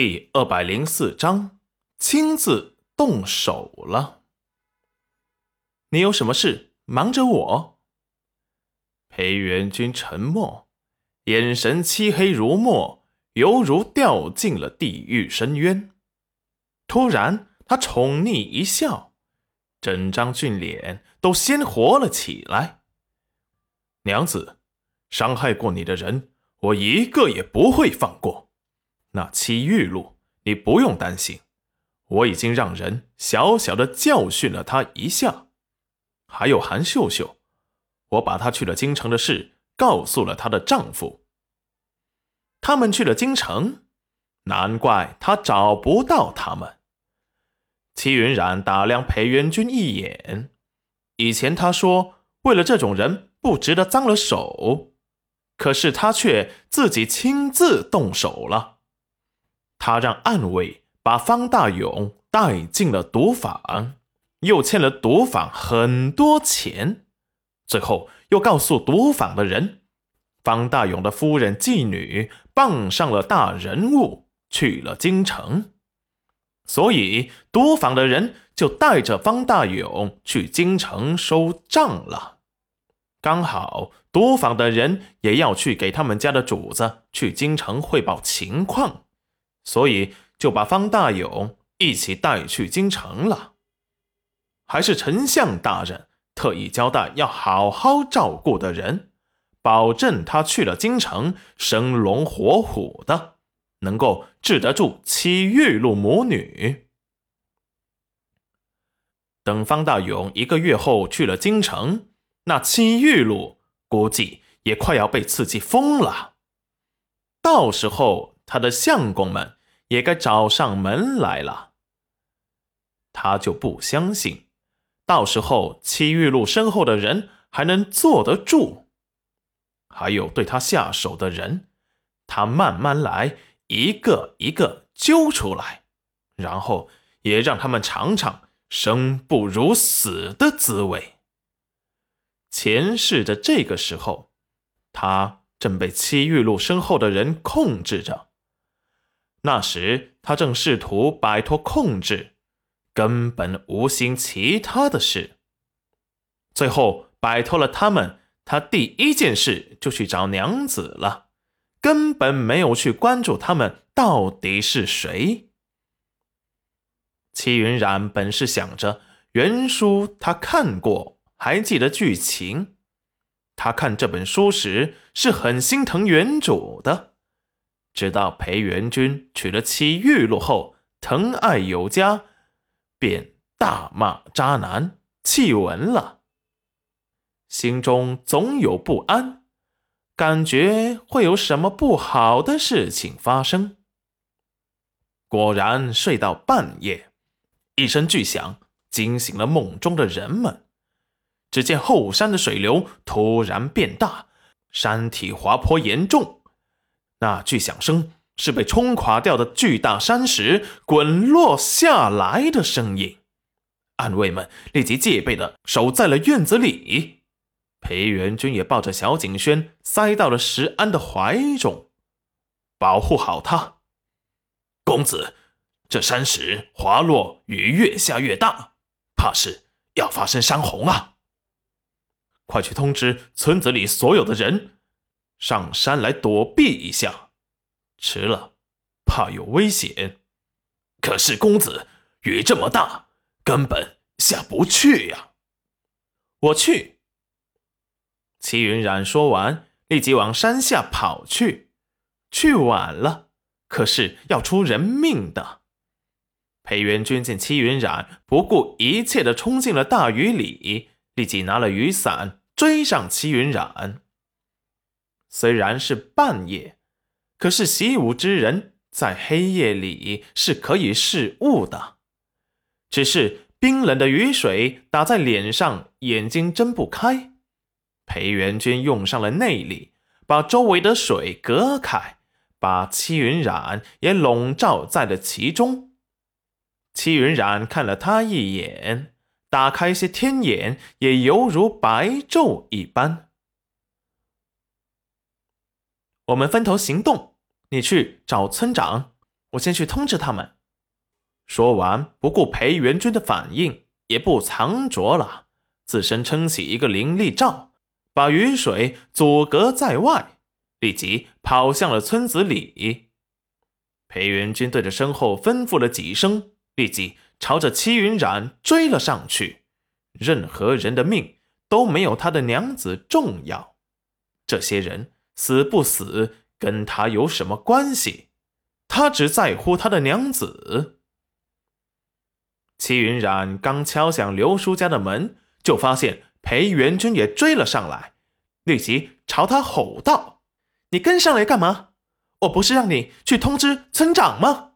第二百零四章，亲自动手了。你有什么事瞒着我？裴元君沉默，眼神漆黑如墨，犹如掉进了地狱深渊。突然，他宠溺一笑，整张俊脸都鲜活了起来。娘子，伤害过你的人，我一个也不会放过。那七玉露，你不用担心，我已经让人小小的教训了他一下。还有韩秀秀，我把她去了京城的事告诉了她的丈夫。他们去了京城，难怪他找不到他们。齐云冉打量裴元君一眼，以前他说为了这种人不值得脏了手，可是他却自己亲自动手了。他让暗卫把方大勇带进了赌坊，又欠了赌坊很多钱，最后又告诉赌坊的人，方大勇的夫人妓女傍上了大人物，去了京城，所以赌坊的人就带着方大勇去京城收账了。刚好赌坊的人也要去给他们家的主子去京城汇报情况。所以就把方大勇一起带去京城了。还是丞相大人特意交代要好好照顾的人，保证他去了京城生龙活虎的，能够治得住七玉露母女。等方大勇一个月后去了京城，那七玉露估计也快要被刺激疯了。到时候他的相公们。也该找上门来了。他就不相信，到时候戚玉露身后的人还能坐得住。还有对他下手的人，他慢慢来，一个一个揪出来，然后也让他们尝尝生不如死的滋味。前世的这个时候，他正被戚玉露身后的人控制着。那时他正试图摆脱控制，根本无心其他的事。最后摆脱了他们，他第一件事就去找娘子了，根本没有去关注他们到底是谁。齐云染本是想着原书他看过，还记得剧情。他看这本书时是很心疼原主的。直到裴元君娶了妻玉露后，疼爱有加，便大骂渣男，弃文了。心中总有不安，感觉会有什么不好的事情发生。果然，睡到半夜，一声巨响惊醒了梦中的人们。只见后山的水流突然变大，山体滑坡严重。那巨响声是被冲垮掉的巨大山石滚落下来的声音，暗卫们立即戒备的守在了院子里。裴元君也抱着小景轩塞到了石安的怀中，保护好他。公子，这山石滑落雨越下越大，怕是要发生山洪啊！快去通知村子里所有的人。上山来躲避一下，迟了怕有危险。可是公子，雨这么大，根本下不去呀。我去。齐云冉说完，立即往山下跑去。去晚了，可是要出人命的。裴元君见齐云冉不顾一切的冲进了大雨里，立即拿了雨伞追上齐云冉。虽然是半夜，可是习武之人在黑夜里是可以视物的。只是冰冷的雨水打在脸上，眼睛睁不开。裴元君用上了内力，把周围的水隔开，把戚云染也笼罩在了其中。戚云染看了他一眼，打开些天眼，也犹如白昼一般。我们分头行动，你去找村长，我先去通知他们。”说完，不顾裴元君的反应，也不藏拙了，自身撑起一个灵力罩，把雨水阻隔在外，立即跑向了村子里。裴元君对着身后吩咐了几声，立即朝着戚云染追了上去。任何人的命都没有他的娘子重要，这些人死不死跟他有什么关系？他只在乎他的娘子。齐云冉刚敲响刘叔家的门，就发现裴元君也追了上来，立即朝他吼道：“你跟上来干嘛？我不是让你去通知村长吗？”